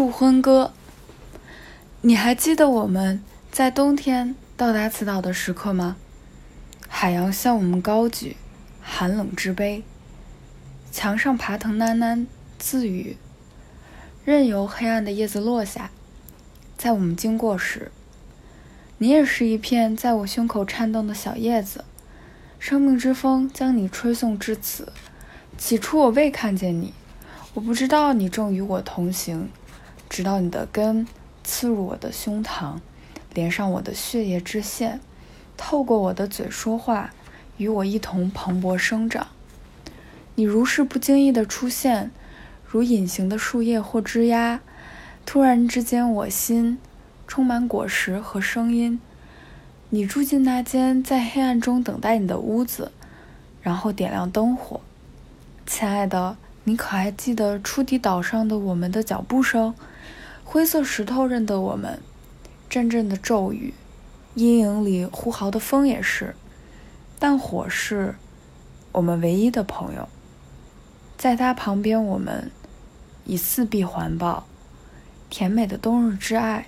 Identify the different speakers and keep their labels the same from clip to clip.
Speaker 1: 祝婚歌。你还记得我们在冬天到达此岛的时刻吗？海洋向我们高举寒冷之杯，墙上爬藤喃喃自语，任由黑暗的叶子落下。在我们经过时，你也是一片在我胸口颤动的小叶子。生命之风将你吹送至此。起初我未看见你，我不知道你正与我同行，直到你的根刺入我的胸膛，连上我的血液之线，透过我的嘴说话，与我一同蓬勃生长。你如是不经意的出现，如隐形的树叶或枝桠。突然之间，我心充满果实和声音。你住进那间在黑暗中等待你的屋子，然后点亮灯火。亲爱的，你可还记得初地岛上的我们的脚步声？灰色石头认得我们，阵阵的骤雨，阴影里呼号的风也是。但火是我们唯一的朋友，在它旁边，我们以四壁环抱。甜美的冬日之爱。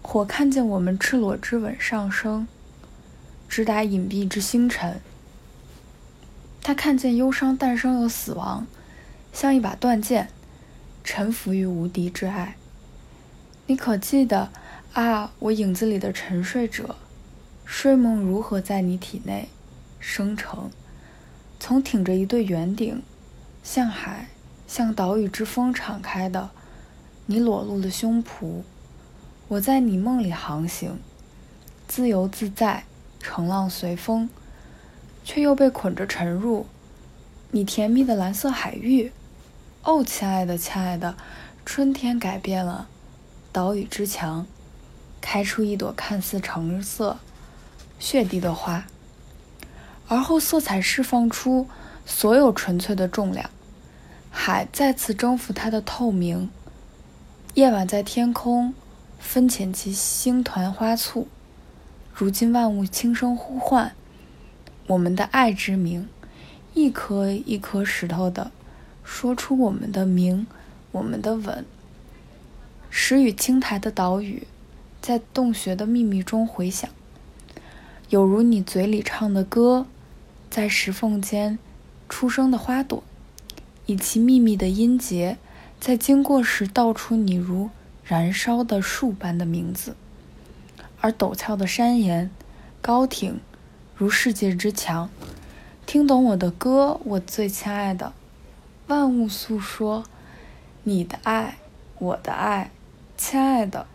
Speaker 1: 火看见我们赤裸之吻上升，直达隐蔽之星辰。他看见忧伤诞生又死亡，像一把断剑，臣服于无敌之爱。你可记得啊，我影子里的沉睡者，睡梦如何在你体内生成？从挺着一对圆顶，向海、向岛屿之风敞开的。你裸露的胸脯，我在你梦里航行，自由自在，乘浪随风，却又被捆着沉入你甜蜜的蓝色海域。哦，亲爱的，亲爱的，春天改变了岛屿之墙，开出一朵看似橙色、血滴的花，而后色彩释放出所有纯粹的重量，海再次征服它的透明。夜晚在天空分遣其星团花簇，如今万物轻声呼唤我们的爱之名，一颗一颗石头的说出我们的名，我们的吻。石与青苔的岛屿，在洞穴的秘密中回响，有如你嘴里唱的歌，在石缝间出生的花朵，以其秘密的音节。在经过时，道出你如燃烧的树般的名字；而陡峭的山岩，高挺如世界之墙。听懂我的歌，我最亲爱的。万物诉说你的爱，我的爱，亲爱的。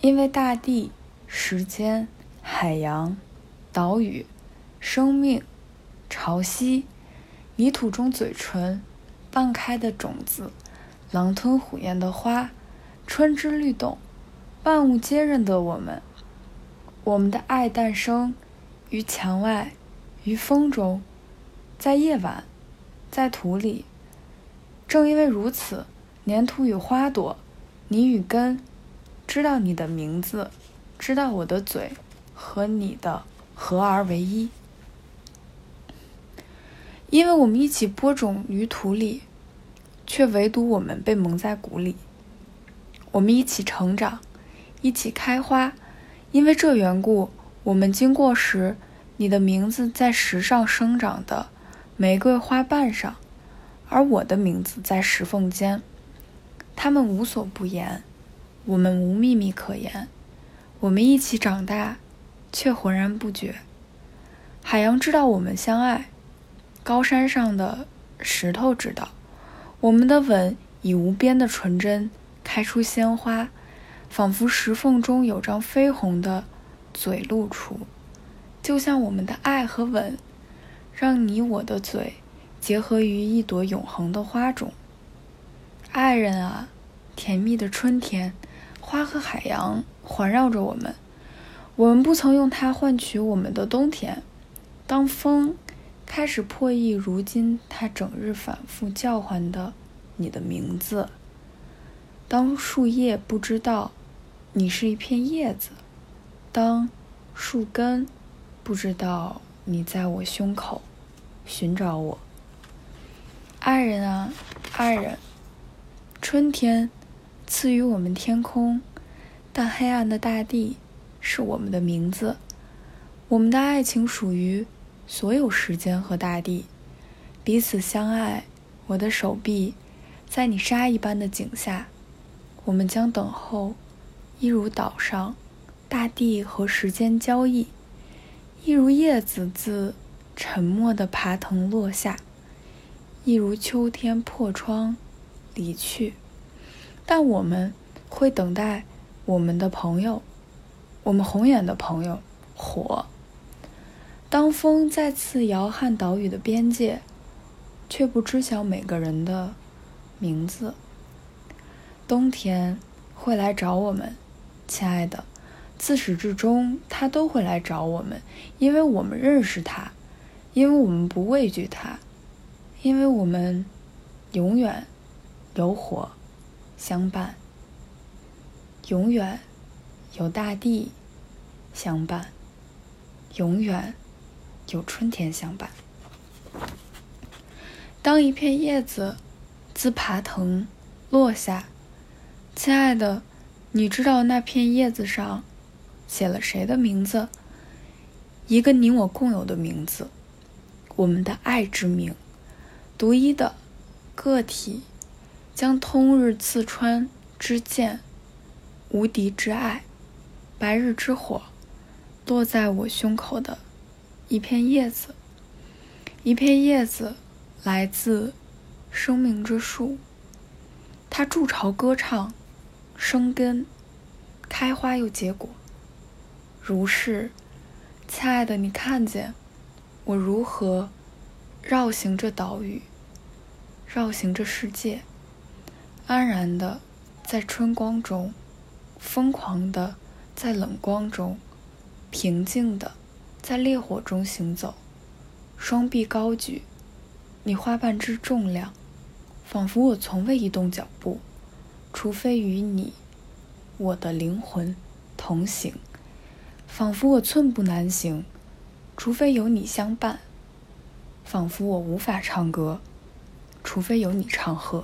Speaker 1: 因为大地、时间、海洋、岛屿、生命、潮汐、泥土中嘴唇半开的种子。狼吞虎咽的花，春之律动，万物皆认得我们。我们的爱诞生于墙外，于风中，在夜晚，在土里。正因为如此，粘土与花朵，你与根，知道你的名字，知道我的嘴和你的合而为一。因为我们一起播种于土里。却唯独我们被蒙在鼓里。我们一起成长，一起开花，因为这缘故，我们经过时，你的名字在石上生长的玫瑰花瓣上，而我的名字在石缝间。他们无所不言，我们无秘密可言。我们一起长大，却浑然不觉。海洋知道我们相爱，高山上的石头知道。我们的吻以无边的纯真开出鲜花，仿佛石缝中有张绯红的嘴露出，就像我们的爱和吻，让你我的嘴结合于一朵永恒的花种。爱人啊，甜蜜的春天，花和海洋环绕着我们，我们不曾用它换取我们的冬天。当风。开始破译，如今它整日反复叫唤的你的名字。当树叶不知道你是一片叶子，当树根不知道你在我胸口寻找我。爱人啊，爱人，春天赐予我们天空，但黑暗的大地是我们的名字。我们的爱情属于所有时间和大地，彼此相爱。我的手臂，在你沙一般的井下，我们将等候，一如岛上，大地和时间交易，一如叶子自沉默的爬藤落下，一如秋天破窗离去。但我们会等待我们的朋友，我们红眼的朋友火。当风再次摇撼岛屿的边界。却不知晓每个人的名字。冬天会来找我们，亲爱的，自始至终他都会来找我们，因为我们认识他，因为我们不畏惧它，因为我们永远有火相伴，永远有大地相伴，永远有春天相伴。当一片叶子自爬藤落下，亲爱的，你知道那片叶子上写了谁的名字？一个你我共有的名字，我们的爱之名，独一的个体，将通日刺穿之剑，无敌之爱，白日之火，落在我胸口的一片叶子，一片叶子。来自生命之树，它筑巢歌唱，生根，开花又结果。如是，亲爱的，你看见我如何绕行这岛屿，绕行这世界，安然的在春光中，疯狂的在冷光中，平静的在烈火中行走，双臂高举。你花瓣之重量，仿佛我从未移动脚步，除非与你，我的灵魂同行；仿佛我寸步难行，除非有你相伴；仿佛我无法唱歌，除非有你唱和。